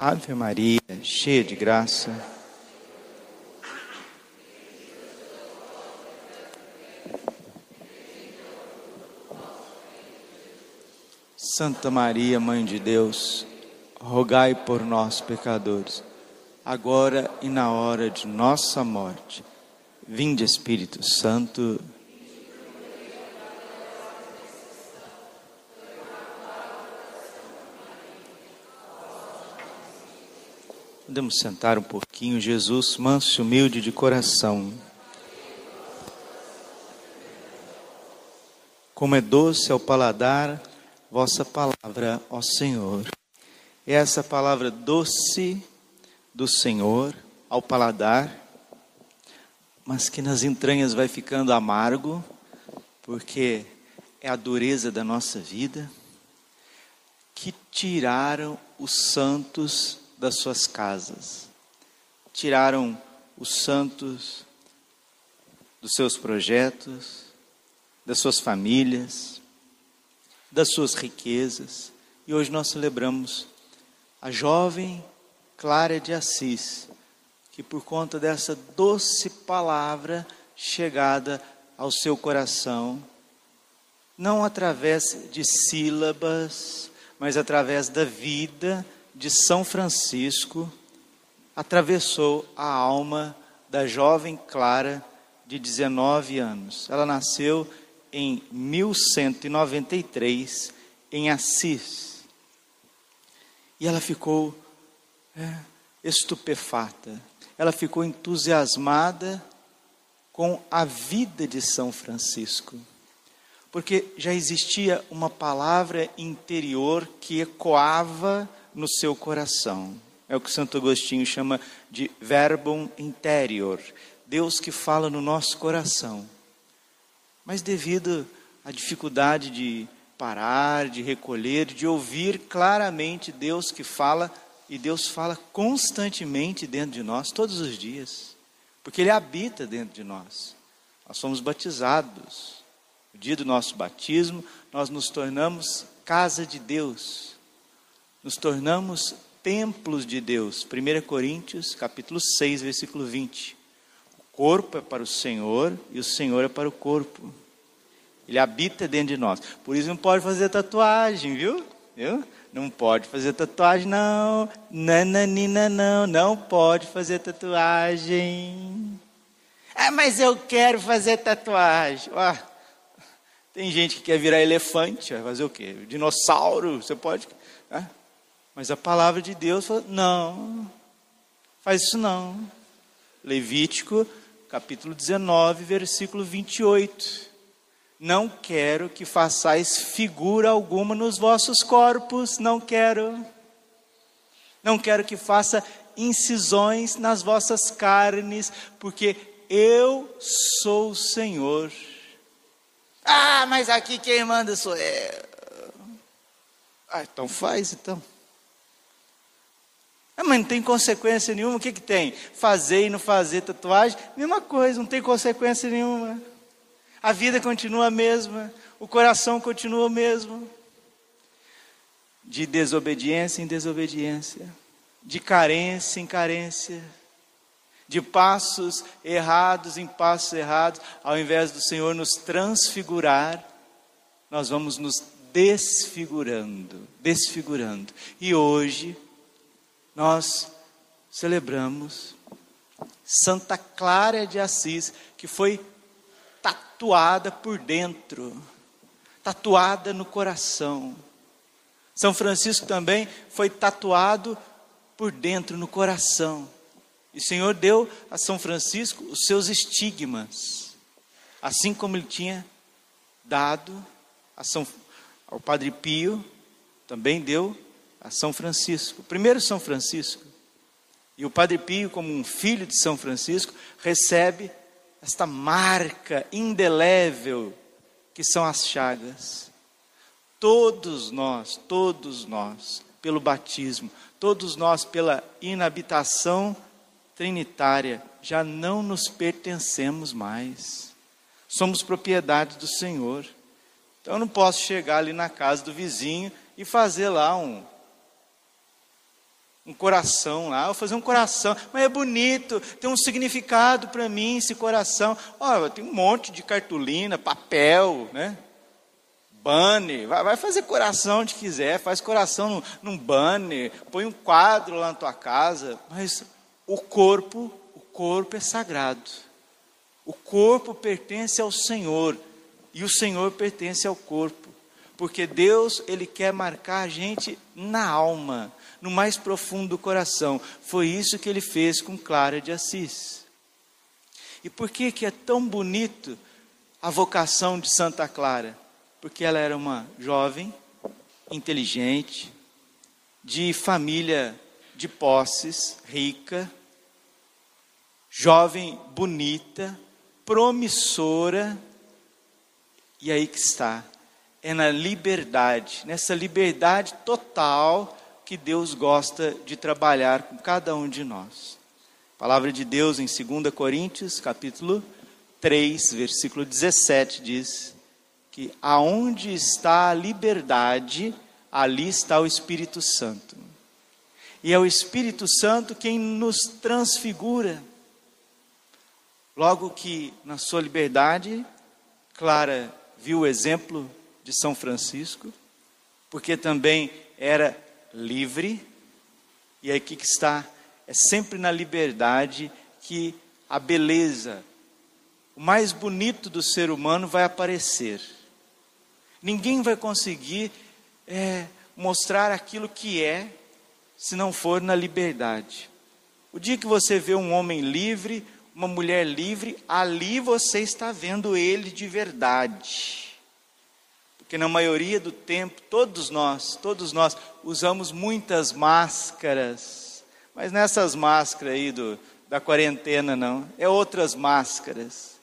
Ave Maria, cheia de graça. Santa Maria, Mãe de Deus, rogai por nós, pecadores, agora e na hora de nossa morte. Vinde, Espírito Santo. Podemos sentar um pouquinho, Jesus, manso e humilde de coração. Como é doce ao paladar vossa palavra, ó Senhor. É essa palavra doce do Senhor ao paladar, mas que nas entranhas vai ficando amargo, porque é a dureza da nossa vida, que tiraram os santos das suas casas, tiraram os santos dos seus projetos, das suas famílias, das suas riquezas. E hoje nós celebramos a jovem Clara de Assis, que por conta dessa doce palavra chegada ao seu coração, não através de sílabas, mas através da vida de São Francisco, atravessou a alma da jovem Clara de 19 anos. Ela nasceu em 1193 em Assis. E ela ficou é, estupefata, ela ficou entusiasmada com a vida de São Francisco, porque já existia uma palavra interior que ecoava no seu coração. É o que Santo Agostinho chama de verbum interior, Deus que fala no nosso coração. Mas devido à dificuldade de parar, de recolher, de ouvir claramente Deus que fala, e Deus fala constantemente dentro de nós, todos os dias, porque Ele habita dentro de nós. Nós somos batizados. No dia do nosso batismo, nós nos tornamos casa de Deus nos tornamos templos de Deus. 1 Coríntios, capítulo 6, versículo 20. O corpo é para o Senhor e o Senhor é para o corpo. Ele habita dentro de nós. Por isso não pode fazer tatuagem, viu? viu? Não pode fazer tatuagem, não. Nananina, não. Não pode fazer tatuagem. Ah, mas eu quero fazer tatuagem. Ah, tem gente que quer virar elefante. Vai fazer o quê? Dinossauro. Você pode. Ah, mas a palavra de Deus falou: não, faz isso não. Levítico, capítulo 19, versículo 28. Não quero que façais figura alguma nos vossos corpos, não quero. Não quero que faça incisões nas vossas carnes, porque eu sou o Senhor. Ah, mas aqui quem manda sou eu. Ah, então faz então. Ah, mas não tem consequência nenhuma, o que, que tem? Fazer e não fazer tatuagem? Mesma coisa, não tem consequência nenhuma. A vida continua a mesma, o coração continua o mesmo. De desobediência em desobediência, de carência em carência, de passos errados em passos errados, ao invés do Senhor nos transfigurar, nós vamos nos desfigurando, desfigurando. E hoje, nós celebramos Santa Clara de Assis, que foi tatuada por dentro, tatuada no coração. São Francisco também foi tatuado por dentro, no coração. E o Senhor deu a São Francisco os seus estigmas, assim como ele tinha dado a São, ao Padre Pio, também deu a São Francisco. Primeiro São Francisco. E o Padre Pio, como um filho de São Francisco, recebe esta marca indelével que são as chagas. Todos nós, todos nós, pelo batismo, todos nós pela inabitação trinitária, já não nos pertencemos mais. Somos propriedade do Senhor. Então eu não posso chegar ali na casa do vizinho e fazer lá um um coração lá, vou fazer um coração, mas é bonito, tem um significado para mim esse coração. Ó, tem um monte de cartolina, papel, né? Banner, vai, vai fazer coração onde quiser, faz coração num, num banner, põe um quadro lá na tua casa, mas o corpo, o corpo é sagrado. O corpo pertence ao Senhor e o Senhor pertence ao corpo, porque Deus ele quer marcar a gente na alma no mais profundo do coração. Foi isso que ele fez com Clara de Assis. E por que que é tão bonito a vocação de Santa Clara? Porque ela era uma jovem, inteligente, de família de posses, rica, jovem, bonita, promissora. E aí que está, é na liberdade, nessa liberdade total que Deus gosta de trabalhar com cada um de nós. A palavra de Deus em 2 Coríntios, capítulo 3, versículo 17 diz que aonde está a liberdade, ali está o Espírito Santo. E é o Espírito Santo quem nos transfigura. Logo que na sua liberdade, Clara viu o exemplo de São Francisco, porque também era livre, e aqui que está, é sempre na liberdade que a beleza, o mais bonito do ser humano vai aparecer. Ninguém vai conseguir é, mostrar aquilo que é, se não for na liberdade. O dia que você vê um homem livre, uma mulher livre, ali você está vendo ele de verdade. Porque na maioria do tempo, todos nós, todos nós usamos muitas máscaras. Mas nessas máscaras aí do, da quarentena não, é outras máscaras.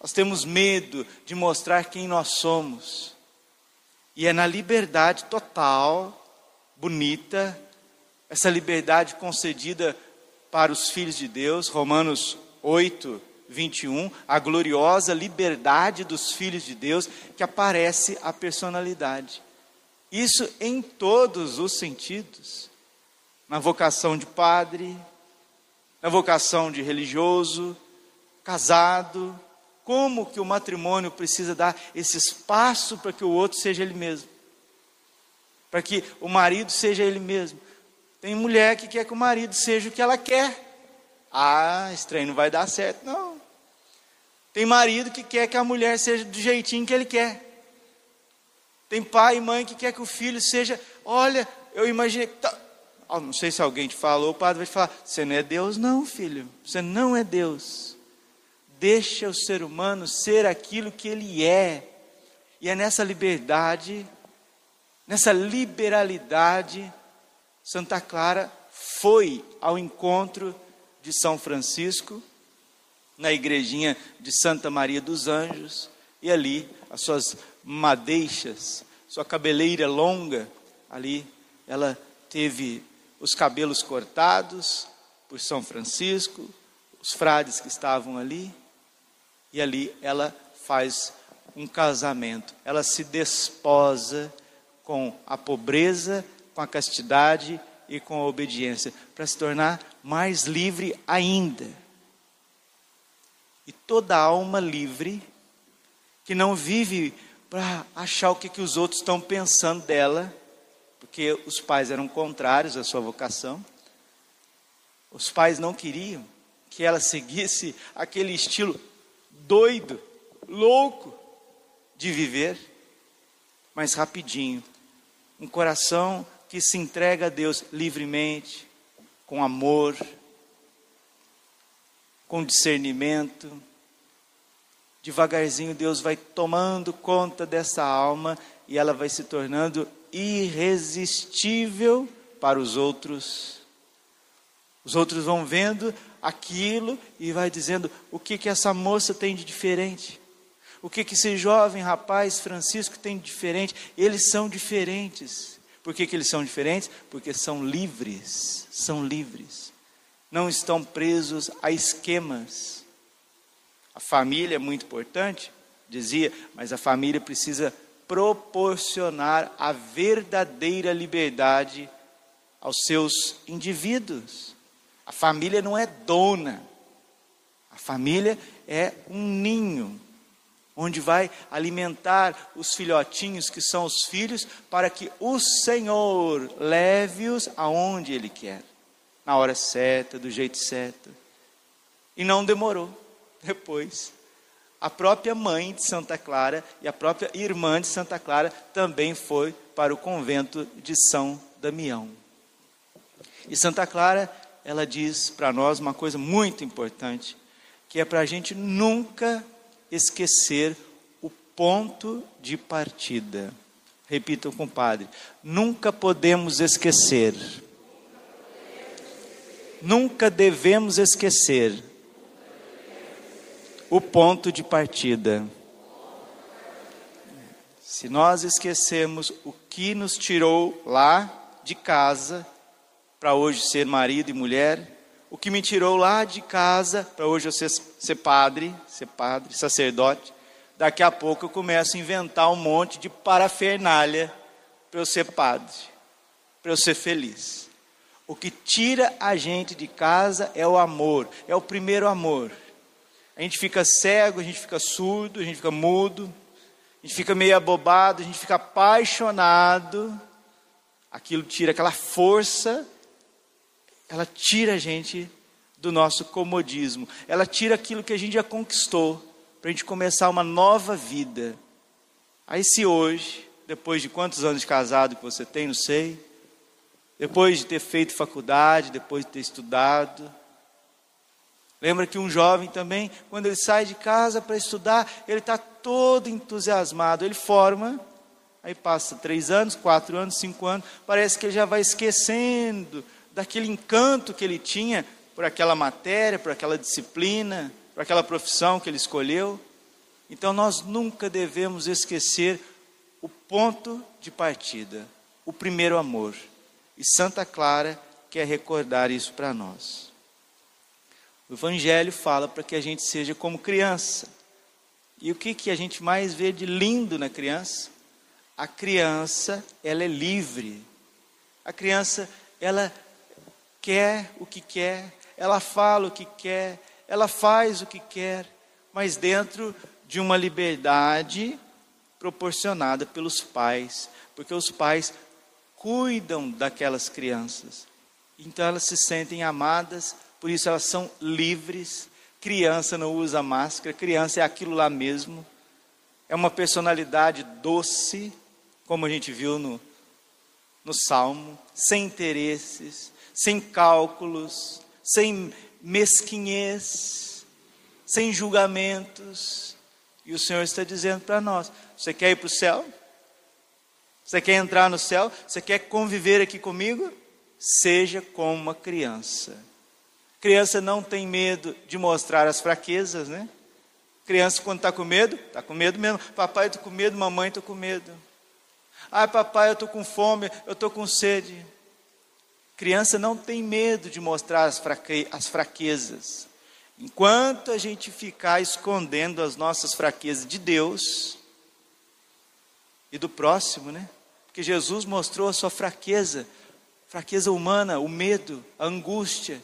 Nós temos medo de mostrar quem nós somos. E é na liberdade total, bonita, essa liberdade concedida para os filhos de Deus, Romanos 8, 21, a gloriosa liberdade dos filhos de Deus, que aparece a personalidade. Isso em todos os sentidos. Na vocação de padre, na vocação de religioso, casado, como que o matrimônio precisa dar esse espaço para que o outro seja ele mesmo. Para que o marido seja ele mesmo. Tem mulher que quer que o marido seja o que ela quer. Ah, esse trem não vai dar certo, não. Tem marido que quer que a mulher seja do jeitinho que ele quer. Tem pai e mãe que quer que o filho seja, olha, eu imaginei tá... oh, não sei se alguém te falou, o padre vai falar, você não é Deus não, filho. Você não é Deus. Deixa o ser humano ser aquilo que ele é. E é nessa liberdade, nessa liberalidade, Santa Clara foi ao encontro de São Francisco, na igrejinha de Santa Maria dos Anjos, e ali as suas madeixas, sua cabeleira longa, ali ela teve os cabelos cortados por São Francisco, os frades que estavam ali, e ali ela faz um casamento, ela se desposa com a pobreza, com a castidade e com a obediência, para se tornar mais livre ainda. E toda alma livre, que não vive para achar o que, que os outros estão pensando dela, porque os pais eram contrários à sua vocação. Os pais não queriam que ela seguisse aquele estilo doido, louco de viver, mas rapidinho. Um coração que se entrega a Deus livremente, com amor, com discernimento. Devagarzinho Deus vai tomando conta dessa alma e ela vai se tornando irresistível para os outros. Os outros vão vendo aquilo e vai dizendo o que que essa moça tem de diferente. O que que esse jovem rapaz Francisco tem de diferente? Eles são diferentes. Por que, que eles são diferentes? Porque são livres, são livres não estão presos a esquemas. A família é muito importante, dizia, mas a família precisa proporcionar a verdadeira liberdade aos seus indivíduos. A família não é dona. A família é um ninho onde vai alimentar os filhotinhos que são os filhos, para que o Senhor leve-os aonde Ele quer, na hora certa, do jeito certo. E não demorou. Depois, a própria mãe de Santa Clara e a própria irmã de Santa Clara também foi para o convento de São Damião. E Santa Clara, ela diz para nós uma coisa muito importante, que é para a gente nunca esquecer o ponto de partida. Repita com o padre: nunca podemos esquecer. Nunca devemos esquecer o ponto de partida. Se nós esquecemos o que nos tirou lá de casa, para hoje ser marido e mulher, o que me tirou lá de casa para hoje eu ser, ser padre, ser padre, sacerdote. Daqui a pouco eu começo a inventar um monte de parafernália para eu ser padre, para eu ser feliz. O que tira a gente de casa é o amor, é o primeiro amor. A gente fica cego, a gente fica surdo, a gente fica mudo, a gente fica meio abobado, a gente fica apaixonado. Aquilo tira aquela força ela tira a gente do nosso comodismo, ela tira aquilo que a gente já conquistou, para a gente começar uma nova vida. Aí, se hoje, depois de quantos anos de casado que você tem, não sei, depois de ter feito faculdade, depois de ter estudado, lembra que um jovem também, quando ele sai de casa para estudar, ele está todo entusiasmado, ele forma, aí passa três anos, quatro anos, cinco anos, parece que ele já vai esquecendo daquele encanto que ele tinha por aquela matéria, por aquela disciplina, por aquela profissão que ele escolheu. Então nós nunca devemos esquecer o ponto de partida, o primeiro amor. E Santa Clara quer recordar isso para nós. O Evangelho fala para que a gente seja como criança. E o que, que a gente mais vê de lindo na criança? A criança, ela é livre. A criança, ela quer o que quer, ela fala o que quer, ela faz o que quer, mas dentro de uma liberdade proporcionada pelos pais, porque os pais cuidam daquelas crianças. Então elas se sentem amadas, por isso elas são livres. Criança não usa máscara, criança é aquilo lá mesmo. É uma personalidade doce, como a gente viu no, no Salmo, sem interesses, sem cálculos, sem mesquinhez, sem julgamentos. E o Senhor está dizendo para nós: você quer ir para o céu? Você quer entrar no céu? Você quer conviver aqui comigo? Seja como uma criança. Criança não tem medo de mostrar as fraquezas, né? Criança, quando está com medo, está com medo mesmo. Papai, estou com medo, mamãe, estou com medo. Ai, papai, eu estou com fome, eu estou com sede. Criança não tem medo de mostrar as, fraque as fraquezas. Enquanto a gente ficar escondendo as nossas fraquezas de Deus e do próximo, né? Porque Jesus mostrou a sua fraqueza, fraqueza humana, o medo, a angústia,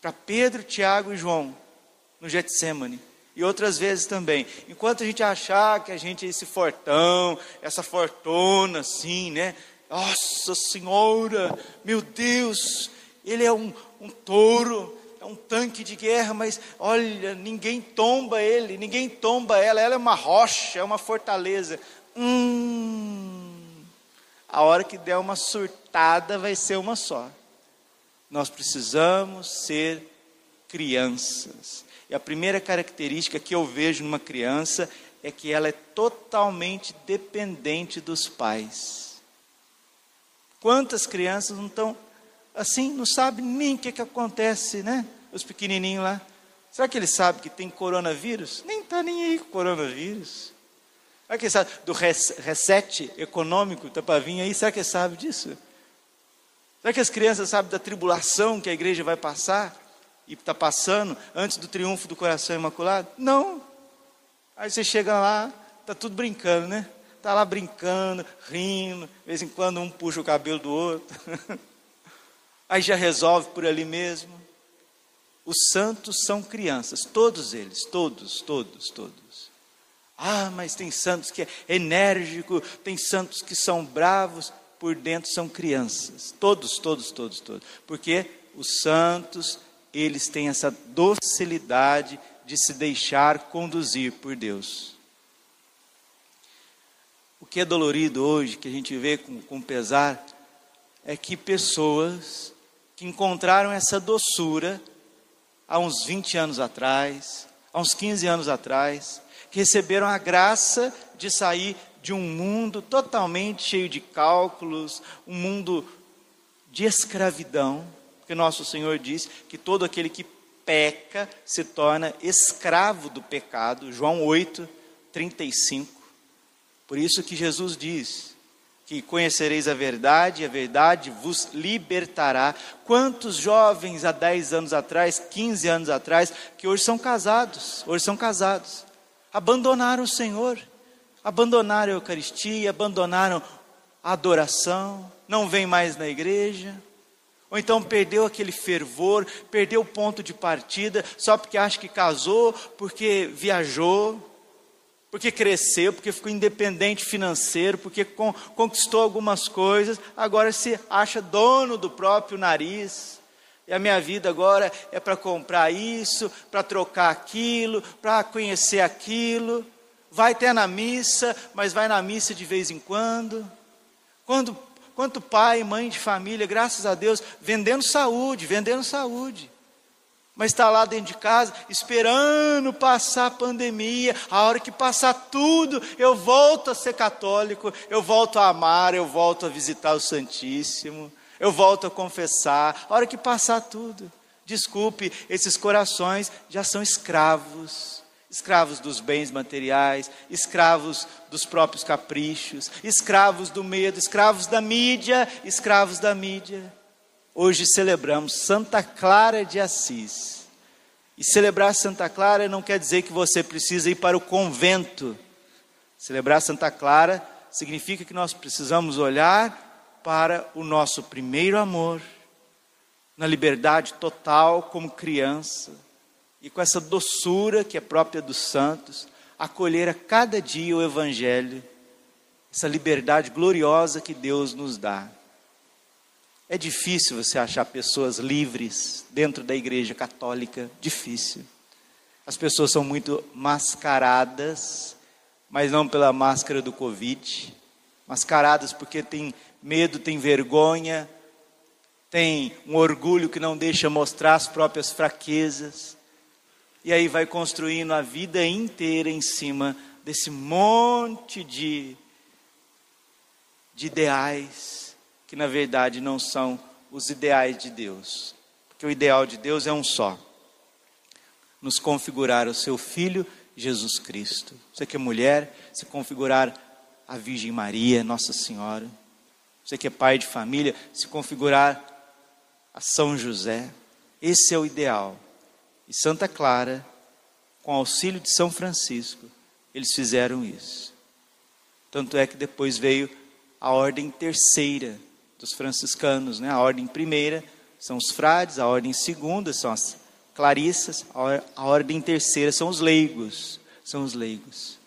para Pedro, Tiago e João, no Getsemane. E outras vezes também. Enquanto a gente achar que a gente é esse fortão, essa fortuna, assim, né? Nossa Senhora, meu Deus, ele é um, um touro, é um tanque de guerra, mas olha, ninguém tomba ele, ninguém tomba ela, ela é uma rocha, é uma fortaleza. Hum, a hora que der uma surtada vai ser uma só. Nós precisamos ser crianças. E a primeira característica que eu vejo numa criança é que ela é totalmente dependente dos pais. Quantas crianças não estão assim, não sabem nem o que, que acontece, né? Os pequenininhos lá. Será que eles sabem que tem coronavírus? Nem está nem aí com coronavírus. Será que ele sabe do reset econômico está para vir aí? Será que ele sabe disso? Será que as crianças sabem da tribulação que a igreja vai passar e está passando antes do triunfo do coração imaculado? Não. Aí você chega lá, está tudo brincando, né? Está lá brincando, rindo, de vez em quando um puxa o cabelo do outro. aí já resolve por ali mesmo. Os santos são crianças, todos eles, todos, todos, todos. Ah, mas tem santos que é enérgico, tem santos que são bravos, por dentro são crianças. Todos, todos, todos, todos. Porque os santos, eles têm essa docilidade de se deixar conduzir por Deus. Que é dolorido hoje, que a gente vê com, com pesar, é que pessoas que encontraram essa doçura há uns 20 anos atrás, há uns 15 anos atrás, que receberam a graça de sair de um mundo totalmente cheio de cálculos, um mundo de escravidão, porque nosso Senhor diz que todo aquele que peca se torna escravo do pecado, João 8, 35. Por isso que Jesus diz que conhecereis a verdade, e a verdade vos libertará. Quantos jovens há 10 anos atrás, 15 anos atrás, que hoje são casados, hoje são casados, abandonaram o Senhor, abandonaram a Eucaristia, abandonaram a adoração, não vem mais na igreja, ou então perdeu aquele fervor, perdeu o ponto de partida, só porque acha que casou, porque viajou, porque cresceu, porque ficou independente financeiro, porque conquistou algumas coisas, agora se acha dono do próprio nariz. E a minha vida agora é para comprar isso, para trocar aquilo, para conhecer aquilo. Vai até na missa, mas vai na missa de vez em quando. Quando quanto pai, mãe de família, graças a Deus, vendendo saúde, vendendo saúde. Mas está lá dentro de casa, esperando passar a pandemia. A hora que passar tudo, eu volto a ser católico, eu volto a amar, eu volto a visitar o Santíssimo, eu volto a confessar. A hora que passar tudo, desculpe, esses corações já são escravos escravos dos bens materiais, escravos dos próprios caprichos, escravos do medo, escravos da mídia, escravos da mídia. Hoje celebramos Santa Clara de Assis. E celebrar Santa Clara não quer dizer que você precisa ir para o convento. Celebrar Santa Clara significa que nós precisamos olhar para o nosso primeiro amor, na liberdade total como criança e com essa doçura que é própria dos santos, acolher a cada dia o Evangelho, essa liberdade gloriosa que Deus nos dá. É difícil você achar pessoas livres dentro da igreja católica, difícil. As pessoas são muito mascaradas, mas não pela máscara do Covid, mascaradas porque tem medo, tem vergonha, tem um orgulho que não deixa mostrar as próprias fraquezas. E aí vai construindo a vida inteira em cima desse monte de, de ideais que na verdade não são os ideais de Deus. Porque o ideal de Deus é um só: nos configurar o seu Filho Jesus Cristo. Você que é mulher, se configurar a Virgem Maria, Nossa Senhora. Você que é pai de família, se configurar a São José. Esse é o ideal e Santa Clara, com auxílio de São Francisco, eles fizeram isso. Tanto é que depois veio a ordem terceira dos franciscanos, né? A ordem primeira são os frades, a ordem segunda são as clarissas, a ordem terceira são os leigos, são os leigos.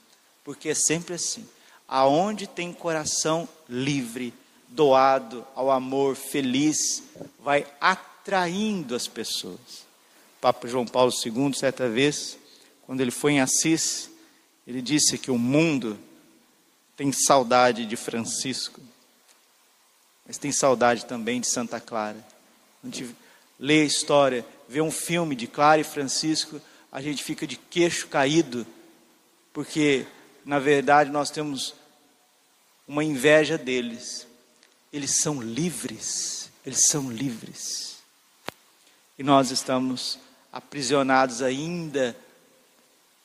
Porque é sempre assim. Aonde tem coração livre, doado ao amor feliz, vai atraindo as pessoas. Papa João Paulo II, certa vez, quando ele foi em Assis, ele disse que o mundo tem saudade de Francisco, mas tem saudade também de Santa Clara. A gente lê a história, vê um filme de Clara e Francisco, a gente fica de queixo caído, porque na verdade nós temos uma inveja deles. Eles são livres, eles são livres. E nós estamos aprisionados ainda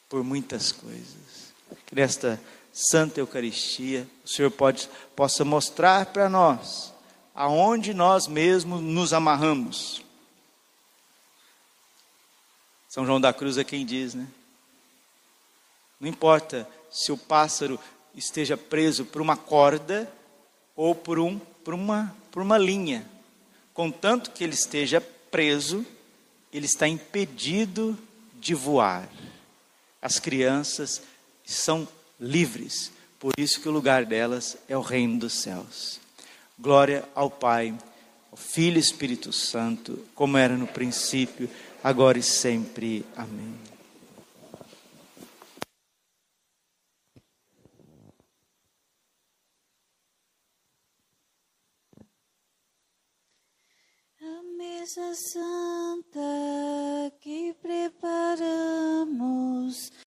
por muitas coisas. Que nesta Santa Eucaristia o Senhor pode, possa mostrar para nós aonde nós mesmos nos amarramos. São João da Cruz é quem diz, né? Não importa se o pássaro esteja preso por uma corda ou por, um, por, uma, por uma linha. contanto que ele esteja preso, ele está impedido de voar. As crianças são livres. Por isso que o lugar delas é o reino dos céus. Glória ao Pai, ao Filho e Espírito Santo, como era no princípio, agora e sempre. Amém. A mesa santa que preparamos